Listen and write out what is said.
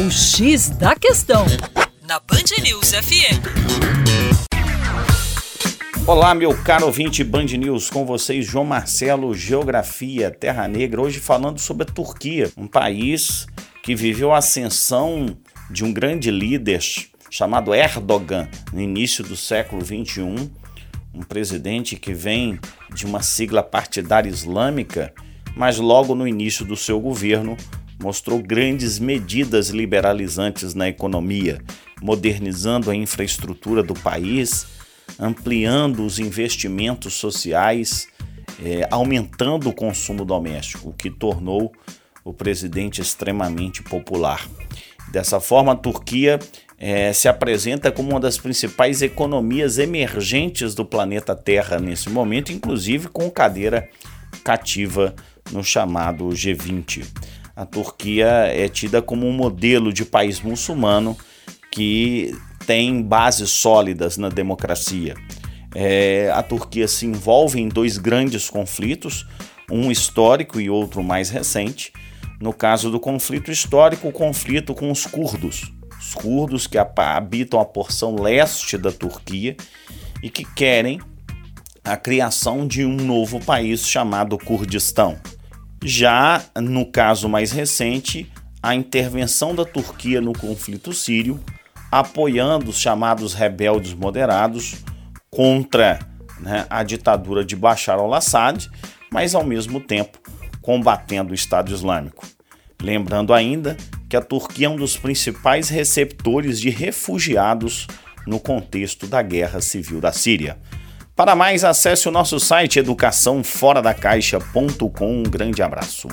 O X da Questão, na Band News FM. Olá, meu caro ouvinte Band News, com vocês, João Marcelo, Geografia, Terra Negra, hoje falando sobre a Turquia, um país que viveu a ascensão de um grande líder chamado Erdogan no início do século XXI, um presidente que vem de uma sigla partidária islâmica, mas logo no início do seu governo mostrou grandes medidas liberalizantes na economia, modernizando a infraestrutura do país, ampliando os investimentos sociais, eh, aumentando o consumo doméstico, o que tornou o presidente extremamente popular. Dessa forma, a Turquia é, se apresenta como uma das principais economias emergentes do planeta Terra nesse momento, inclusive com cadeira cativa no chamado G20. A Turquia é tida como um modelo de país muçulmano que tem bases sólidas na democracia. É, a Turquia se envolve em dois grandes conflitos, um histórico e outro mais recente. No caso do conflito histórico, o conflito com os curdos, os curdos que habitam a porção leste da Turquia e que querem a criação de um novo país chamado Kurdistão. Já no caso mais recente, a intervenção da Turquia no conflito sírio, apoiando os chamados rebeldes moderados contra né, a ditadura de Bashar al-Assad, mas ao mesmo tempo combatendo o Estado Islâmico. Lembrando ainda que a Turquia é um dos principais receptores de refugiados no contexto da guerra civil da Síria. Para mais, acesse o nosso site educaçãoforadacaixa.com. Um grande abraço.